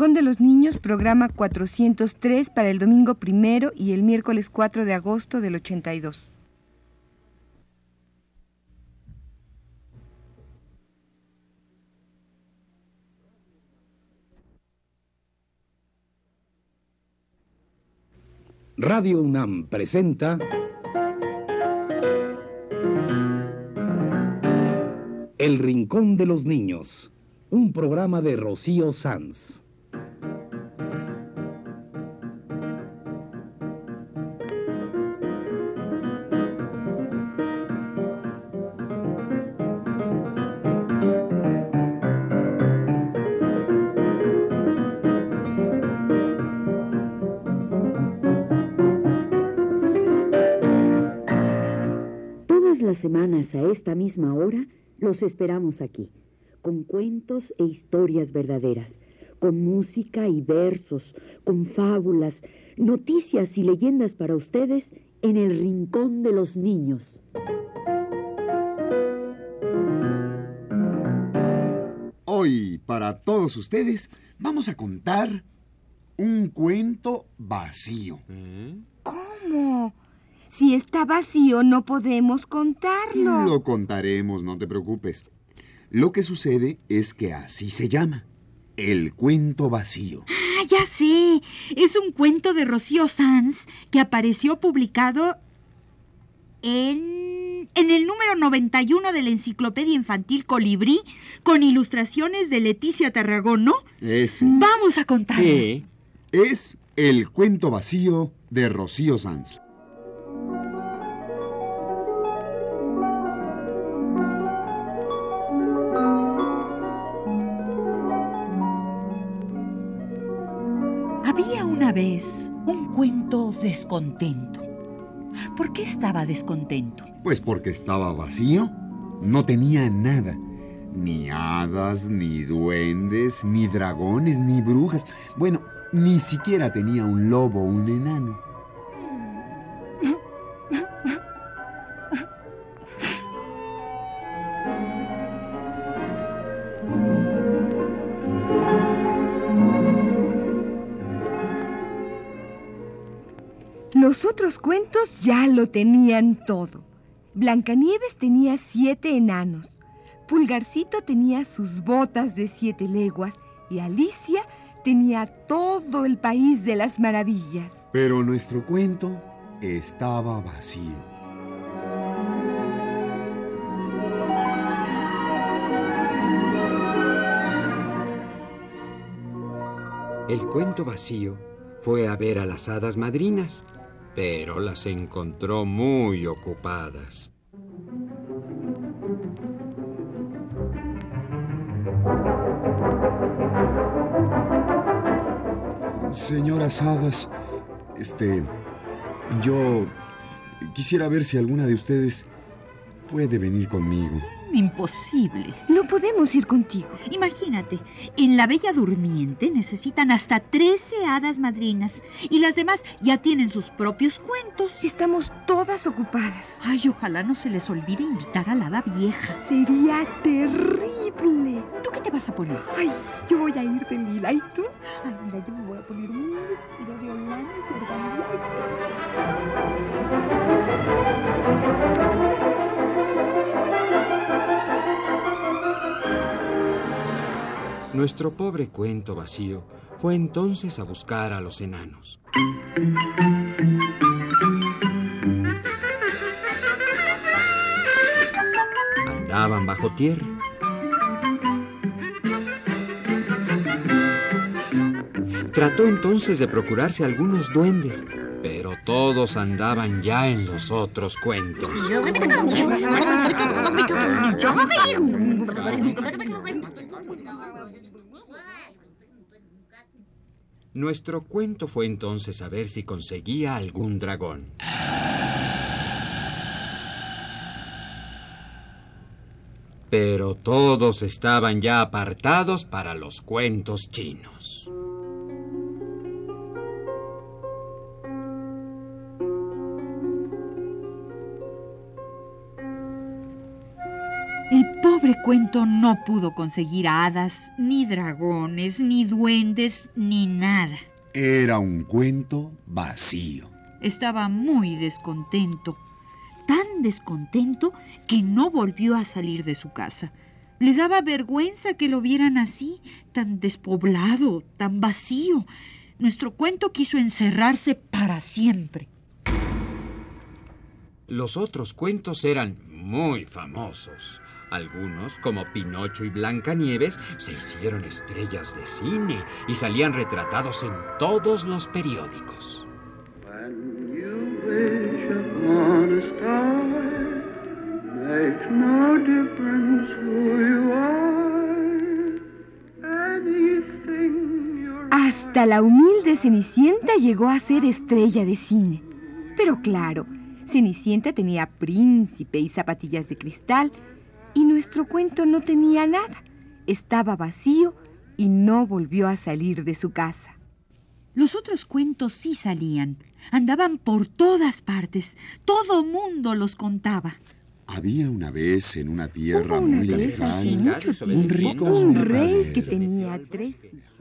Rincón de los Niños, programa 403 para el domingo primero y el miércoles 4 de agosto del 82. Radio UNAM presenta El Rincón de los Niños, un programa de Rocío Sanz. Semanas a esta misma hora los esperamos aquí, con cuentos e historias verdaderas, con música y versos, con fábulas, noticias y leyendas para ustedes en el Rincón de los Niños. Hoy, para todos ustedes, vamos a contar un cuento vacío. ¿Cómo? Si está vacío no podemos contarlo. Lo contaremos, no te preocupes. Lo que sucede es que así se llama. El cuento vacío. Ah, ya sé. Es un cuento de Rocío Sanz que apareció publicado en, en el número 91 de la Enciclopedia Infantil Colibrí con ilustraciones de Leticia Tarragón, ¿no? Ese Vamos a contarlo. Sí. es el cuento vacío de Rocío Sanz. Descontento. ¿Por qué estaba descontento? Pues porque estaba vacío. No tenía nada. Ni hadas, ni duendes, ni dragones, ni brujas. Bueno, ni siquiera tenía un lobo o un enano. Los otros cuentos ya lo tenían todo. Blancanieves tenía siete enanos. Pulgarcito tenía sus botas de siete leguas y Alicia tenía todo el país de las maravillas. Pero nuestro cuento estaba vacío. El cuento vacío fue a ver a las hadas madrinas, pero las encontró muy ocupadas. Señoras hadas, este, yo quisiera ver si alguna de ustedes puede venir conmigo. Imposible. No podemos ir contigo. Imagínate, en la Bella Durmiente necesitan hasta 13 hadas madrinas y las demás ya tienen sus propios cuentos. Estamos todas ocupadas. Ay, ojalá no se les olvide invitar a la hada vieja. Sería terrible. ¿Tú qué te vas a poner? Ay, yo voy a ir de lila. ¿Y tú? Ay, mira, yo me voy a poner un vestido de holandas y. Nuestro pobre cuento vacío fue entonces a buscar a los enanos. Andaban bajo tierra. Trató entonces de procurarse algunos duendes, pero todos andaban ya en los otros cuentos. Nuestro cuento fue entonces a ver si conseguía algún dragón. Pero todos estaban ya apartados para los cuentos chinos. El cuento no pudo conseguir hadas, ni dragones, ni duendes, ni nada. Era un cuento vacío. Estaba muy descontento, tan descontento que no volvió a salir de su casa. Le daba vergüenza que lo vieran así, tan despoblado, tan vacío. Nuestro cuento quiso encerrarse para siempre. Los otros cuentos eran muy famosos. Algunos, como Pinocho y Blancanieves, se hicieron estrellas de cine y salían retratados en todos los periódicos. When you wish upon a star, makes no difference who you are. Anything you're Hasta la humilde Cenicienta llegó a ser estrella de cine. Pero claro, Cenicienta tenía príncipe y zapatillas de cristal, nuestro cuento no tenía nada. Estaba vacío y no volvió a salir de su casa. Los otros cuentos sí salían. Andaban por todas partes. Todo mundo los contaba. Había una vez en una tierra una muy lejana un rico un rey que tenía tres hijas.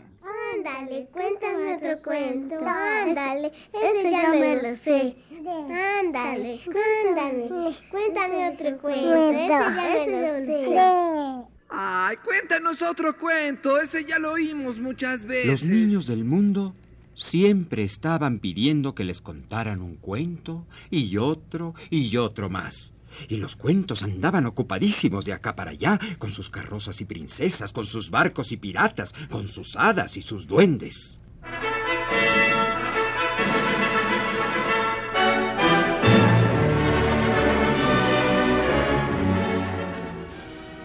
Ándale, cuéntame otro cuento. Ándale, ese ya me lo sé. Ándale, cuéntame. Cuéntame otro cuento. Ese ya me lo sé. Ay, cuéntanos otro cuento. Ese ya lo oímos muchas veces. Los niños del mundo siempre estaban pidiendo que les contaran un cuento y otro y otro más. Y los cuentos andaban ocupadísimos de acá para allá, con sus carrozas y princesas, con sus barcos y piratas, con sus hadas y sus duendes.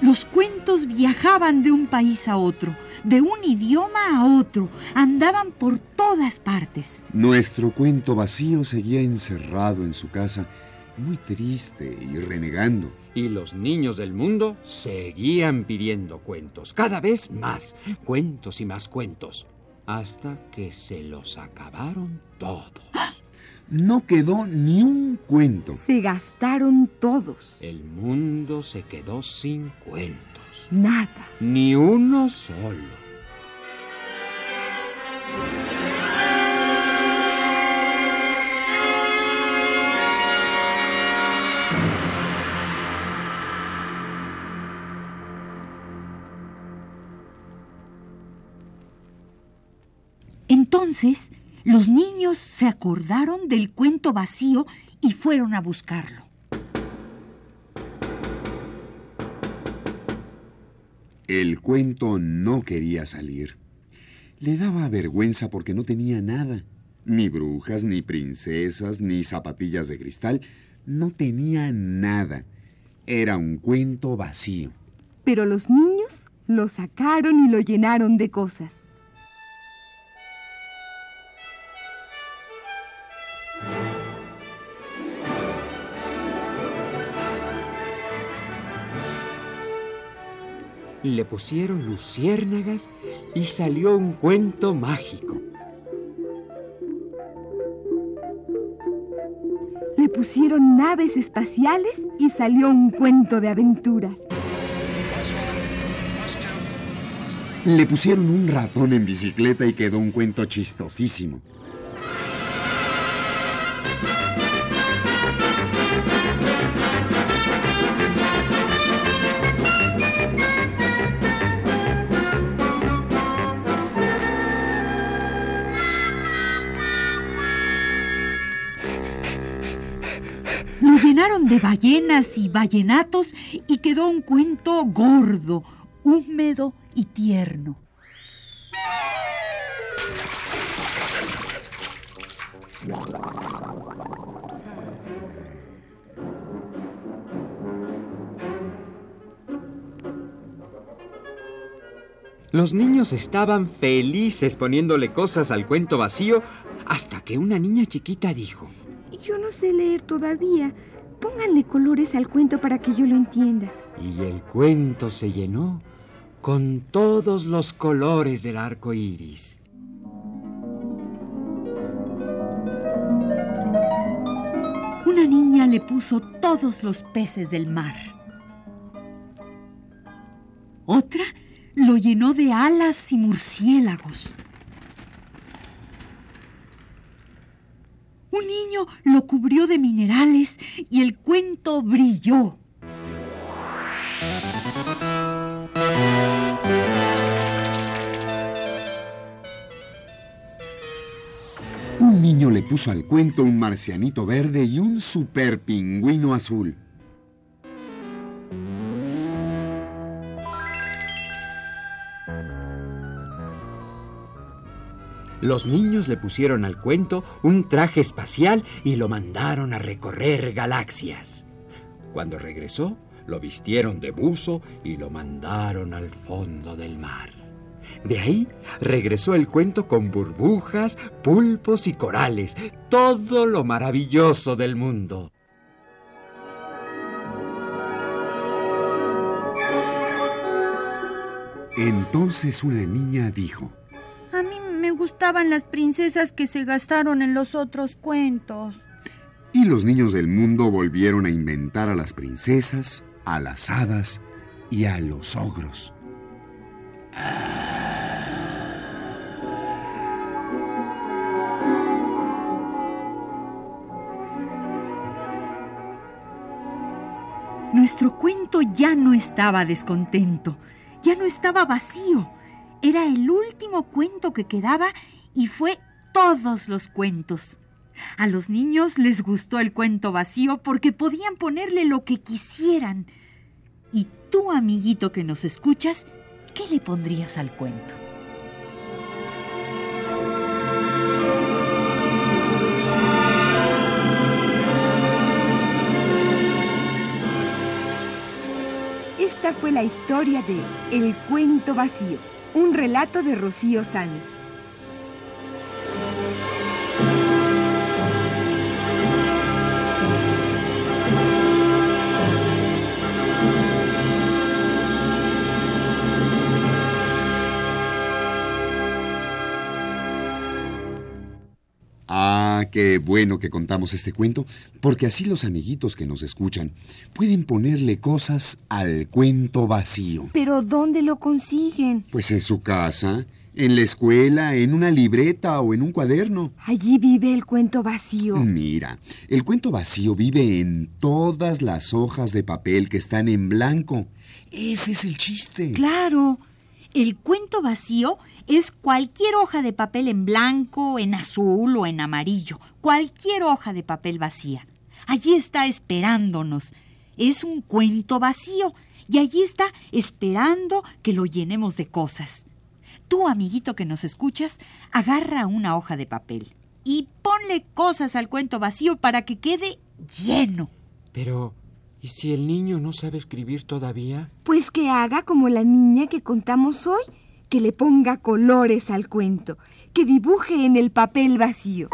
Los cuentos viajaban de un país a otro, de un idioma a otro, andaban por todas partes. Nuestro cuento vacío seguía encerrado en su casa, muy triste y renegando. Y los niños del mundo seguían pidiendo cuentos, cada vez más, cuentos y más cuentos, hasta que se los acabaron todos. No quedó ni un cuento. Se gastaron todos. El mundo se quedó sin cuentos, Nada. ni uno solo. Entonces, los niños se acordaron del cuento vacío y fueron a buscarlo. El cuento no quería salir. Le daba vergüenza porque no tenía nada. Ni brujas, ni princesas, ni zapatillas de cristal. No tenía nada. Era un cuento vacío. Pero los niños lo sacaron y lo llenaron de cosas. Le pusieron luciérnagas y salió un cuento mágico. Le pusieron naves espaciales y salió un cuento de aventuras. Le pusieron un ratón en bicicleta y quedó un cuento chistosísimo. Llenaron de ballenas y ballenatos y quedó un cuento gordo, húmedo y tierno. Los niños estaban felices poniéndole cosas al cuento vacío hasta que una niña chiquita dijo, Yo no sé leer todavía. Pónganle colores al cuento para que yo lo entienda. y el cuento se llenó con todos los colores del arco iris. Una niña le puso todos los peces del mar. Otra lo llenó de alas y murciélagos. Niño lo cubrió de minerales y el cuento brilló. Un niño le puso al cuento un marcianito verde y un super pingüino azul. Los niños le pusieron al cuento un traje espacial y lo mandaron a recorrer galaxias. Cuando regresó, lo vistieron de buzo y lo mandaron al fondo del mar. De ahí regresó el cuento con burbujas, pulpos y corales, todo lo maravilloso del mundo. Entonces una niña dijo, gustaban las princesas que se gastaron en los otros cuentos. y los niños del mundo volvieron a inventar a las princesas, a las hadas y a los ogros. Nuestro cuento ya no estaba descontento, ya no estaba vacío. Era el último cuento que quedaba y fue todos los cuentos. A los niños les gustó el cuento vacío porque podían ponerle lo que quisieran. Y tú, amiguito que nos escuchas, ¿qué le pondrías al cuento? Esta fue la historia de El cuento vacío, un relato de Rocío Sanz. Qué bueno que contamos este cuento, porque así los amiguitos que nos escuchan pueden ponerle cosas al cuento vacío. Pero ¿dónde lo consiguen? Pues en su casa, en la escuela, en una libreta o en un cuaderno. Allí vive el cuento vacío. Mira, el cuento vacío vive en todas las hojas de papel que están en blanco. Ese es el chiste. Claro, el cuento vacío es cualquier hoja de papel en blanco, en azul o en amarillo, cualquier hoja de papel vacía. Allí está esperándonos. Es un cuento vacío y allí está esperando que lo llenemos de cosas. Tú, amiguito que nos escuchas, agarra una hoja de papel y ponle cosas al cuento vacío para que quede lleno. Pero, ¿y si el niño no sabe escribir todavía? Pues que haga como la niña que contamos hoy, que le ponga colores al cuento, que dibuje en el papel vacío.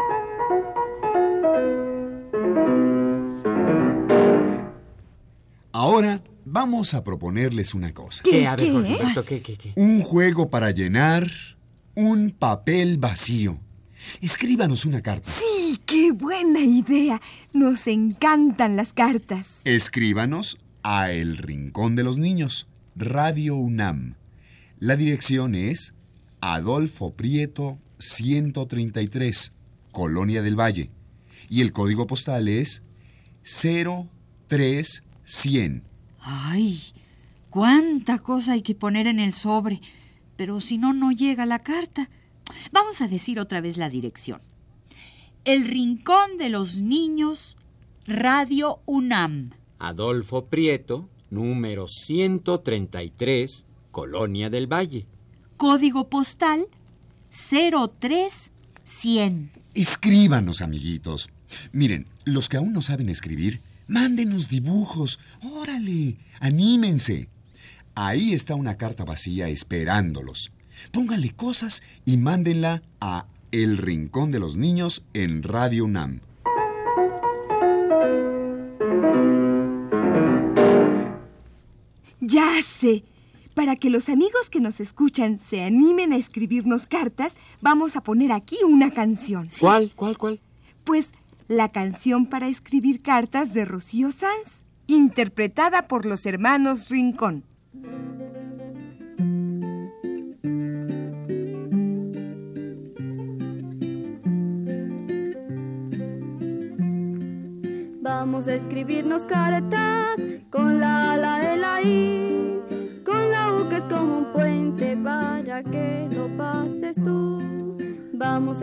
Ahora vamos a proponerles una cosa. ¿Qué? A ver, ¿Qué? Jorgito, ¿qué, qué, qué? Un juego para llenar un papel vacío. Escríbanos una carta. ¡Sí, qué buena idea! Nos encantan las cartas. Escríbanos a El Rincón de los Niños, Radio UNAM. La dirección es Adolfo Prieto 133, Colonia del Valle. Y el código postal es 03100. ¡Ay! ¡Cuánta cosa hay que poner en el sobre! Pero si no, no llega la carta. Vamos a decir otra vez la dirección. El Rincón de los Niños, Radio UNAM. Adolfo Prieto, número 133, Colonia del Valle. Código postal 03100. Escríbanos, amiguitos. Miren, los que aún no saben escribir, mándenos dibujos. Órale, anímense. Ahí está una carta vacía esperándolos. Pónganle cosas y mándenla a El Rincón de los Niños en Radio UNAM. Ya sé. Para que los amigos que nos escuchan se animen a escribirnos cartas, vamos a poner aquí una canción. ¿Cuál? ¿Cuál? ¿Cuál? Pues la canción para escribir cartas de Rocío Sanz, interpretada por los hermanos Rincón. Vamos a escribirnos cartas con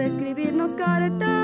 escribirnos cartas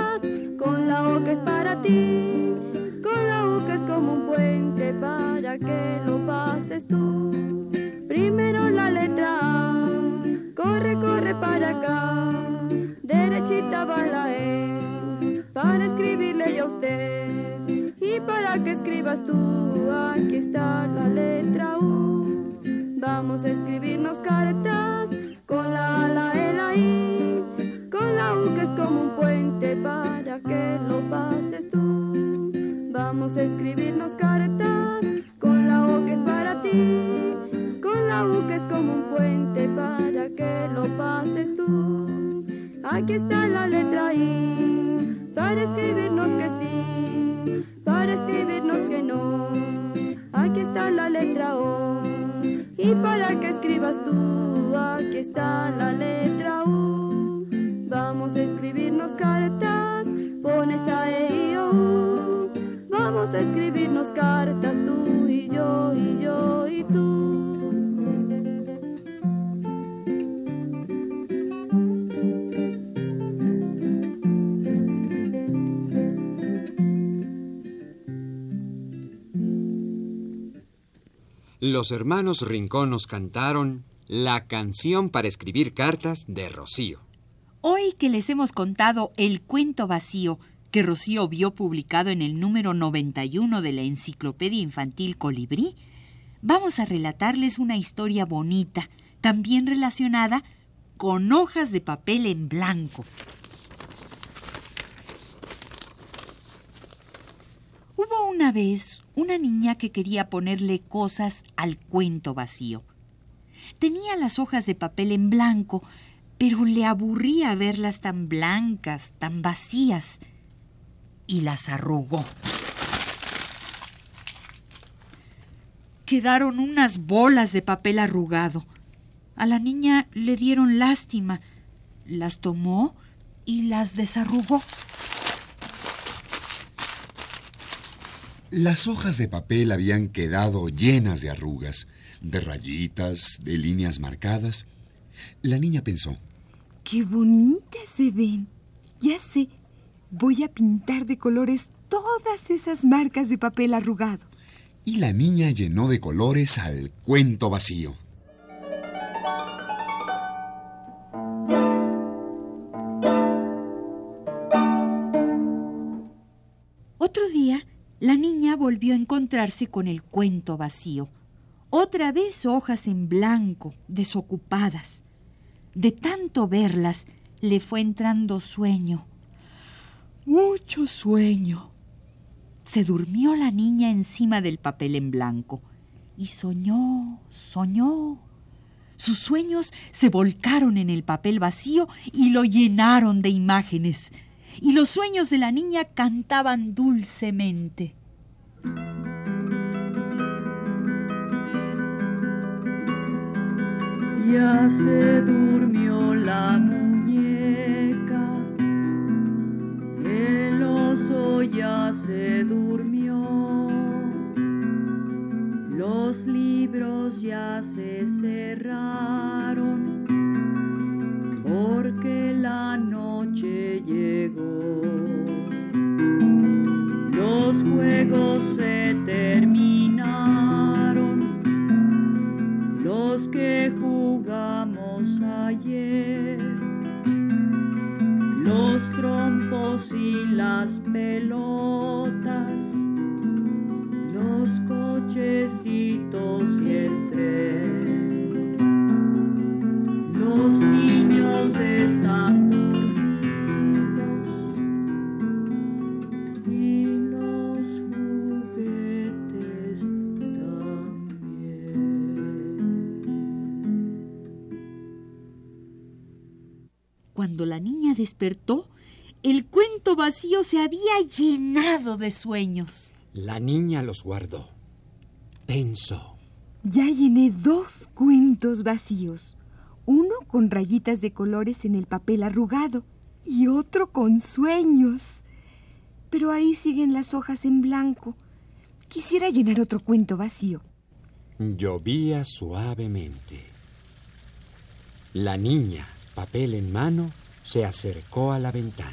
Aquí está la letra I para escribirnos que sí para escribirnos que no. Aquí está la letra O. Y para que escribas tú, aquí está la letra U. Vamos a escribirnos cartas, pones a E y O. Vamos a escribirnos cartas tú y yo los hermanos Rincón nos cantaron la canción para escribir cartas de Rocío. Hoy que les hemos contado el cuento vacío que Rocío vio publicado en el número 91 de la Enciclopedia Infantil Colibrí, vamos a relatarles una historia bonita, también relacionada con hojas de papel en blanco. Una vez una niña que quería ponerle cosas al cuento vacío. Tenía las hojas de papel en blanco, pero le aburría verlas tan blancas, tan vacías, y las arrugó. Quedaron unas bolas de papel arrugado. A la niña le dieron lástima, las tomó y las desarrugó. Las hojas de papel habían quedado llenas de arrugas, de rayitas, de líneas marcadas. La niña pensó. ¡Qué bonitas se ven! Ya sé, voy a pintar de colores todas esas marcas de papel arrugado. Y la niña llenó de colores al cuento vacío. Volvió a encontrarse con el cuento vacío. Otra vez hojas en blanco, desocupadas. De tanto verlas, le fue entrando sueño. Mucho sueño. Se durmió la niña encima del papel en blanco y soñó, soñó. Sus sueños se volcaron en el papel vacío y lo llenaron de imágenes y los sueños de la niña cantaban dulcemente. Ya se durmió la muñeca, el oso ya se durmió, los libros ya se cerraron, porque la noche llegó. Los juegos se terminaron, los que jugamos ayer, los trompos y las pelotas, despertó, el cuento vacío se había llenado de sueños. La niña los guardó. Pensó. Ya llené dos cuentos vacíos. Uno con rayitas de colores en el papel arrugado y otro con sueños. Pero ahí siguen las hojas en blanco. Quisiera llenar otro cuento vacío. Llovía suavemente. La niña, papel en mano, se acercó a la ventana.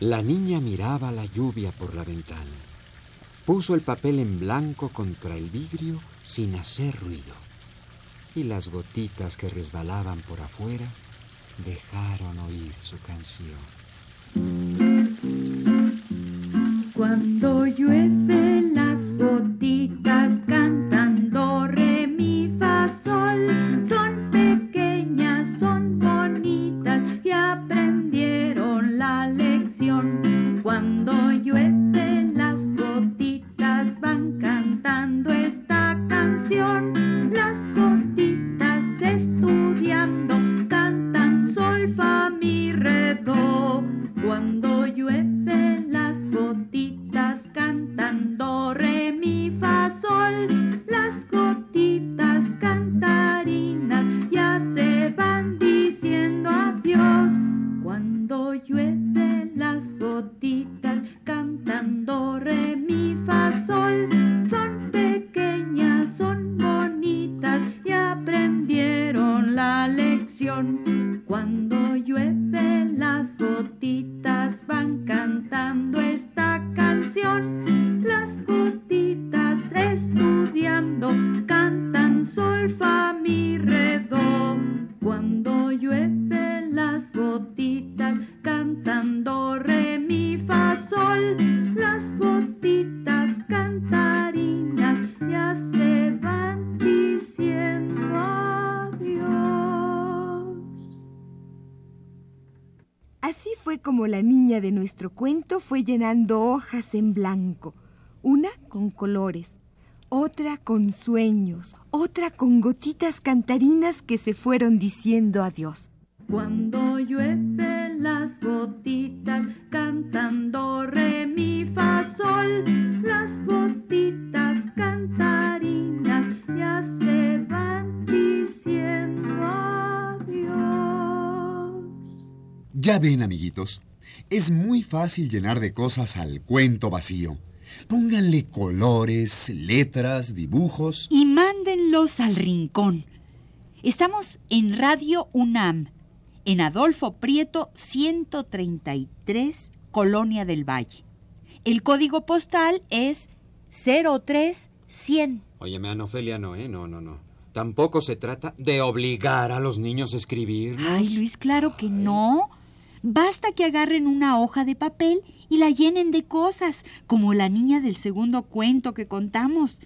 La niña miraba la lluvia por la ventana. Puso el papel en blanco contra el vidrio sin hacer ruido. Y las gotitas que resbalaban por afuera dejaron oír su canción. La niña de nuestro cuento fue llenando hojas en blanco, una con colores, otra con sueños, otra con gotitas cantarinas que se fueron diciendo adiós. Cuando llueve las gotitas cantan do re mi fa sol, las gotitas cantarinas ya se van diciendo adiós. Ya ven, amiguitos, es muy fácil llenar de cosas al cuento vacío. Pónganle colores, letras, dibujos. Y mándenlos al rincón. Estamos en Radio UNAM, en Adolfo Prieto 133, Colonia del Valle. El código postal es 03100. Óyeme, Ana Ofelia, no, ¿eh? No, no, no. Tampoco se trata de obligar a los niños a escribir. Ay, Luis, claro que no. Basta que agarren una hoja de papel y la llenen de cosas, como la niña del segundo cuento que contamos.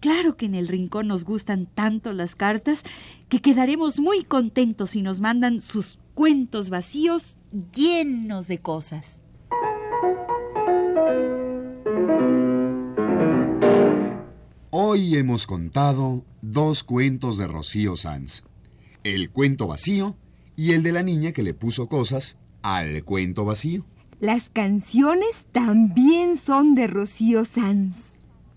Claro que en el rincón nos gustan tanto las cartas que quedaremos muy contentos si nos mandan sus cuentos vacíos llenos de cosas. Hoy hemos contado dos cuentos de Rocío Sanz. El cuento vacío y el de la niña que le puso cosas al cuento vacío. Las canciones también son de Rocío Sanz,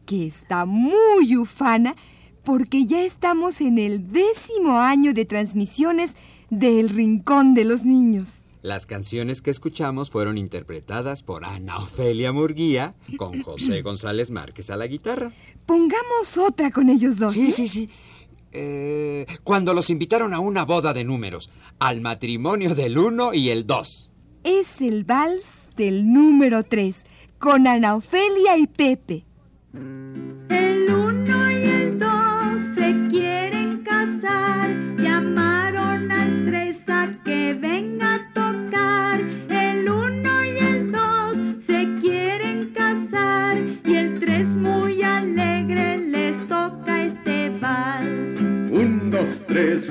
que está muy ufana porque ya estamos en el décimo año de transmisiones del Rincón de los Niños. Las canciones que escuchamos fueron interpretadas por Ana Ofelia Murguía con José González Márquez a la guitarra. Pongamos otra con ellos dos. Sí, sí, sí. Eh, cuando los invitaron a una boda de números, al matrimonio del uno y el dos. Es el vals del número tres, con Ana Ofelia y Pepe.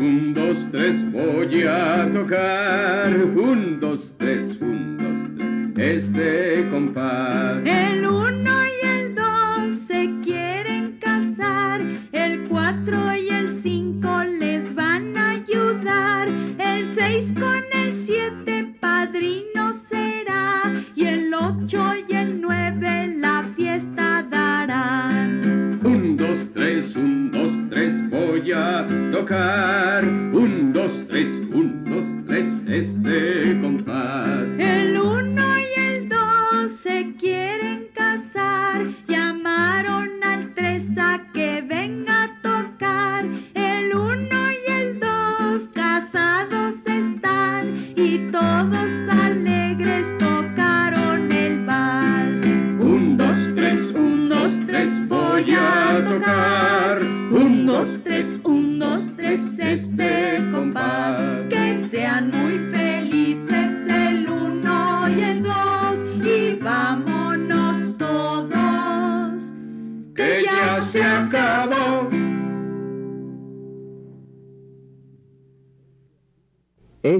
Un, dos, tres, voy a tocar.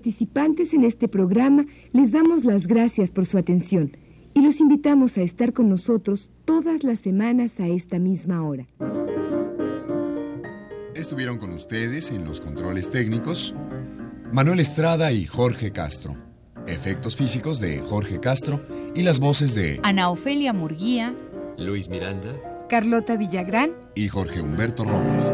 Participantes en este programa les damos las gracias por su atención y los invitamos a estar con nosotros todas las semanas a esta misma hora. Estuvieron con ustedes en los controles técnicos Manuel Estrada y Jorge Castro. Efectos físicos de Jorge Castro y las voces de Ana Ofelia Murguía, Luis Miranda. Carlota Villagrán y Jorge Humberto Robles.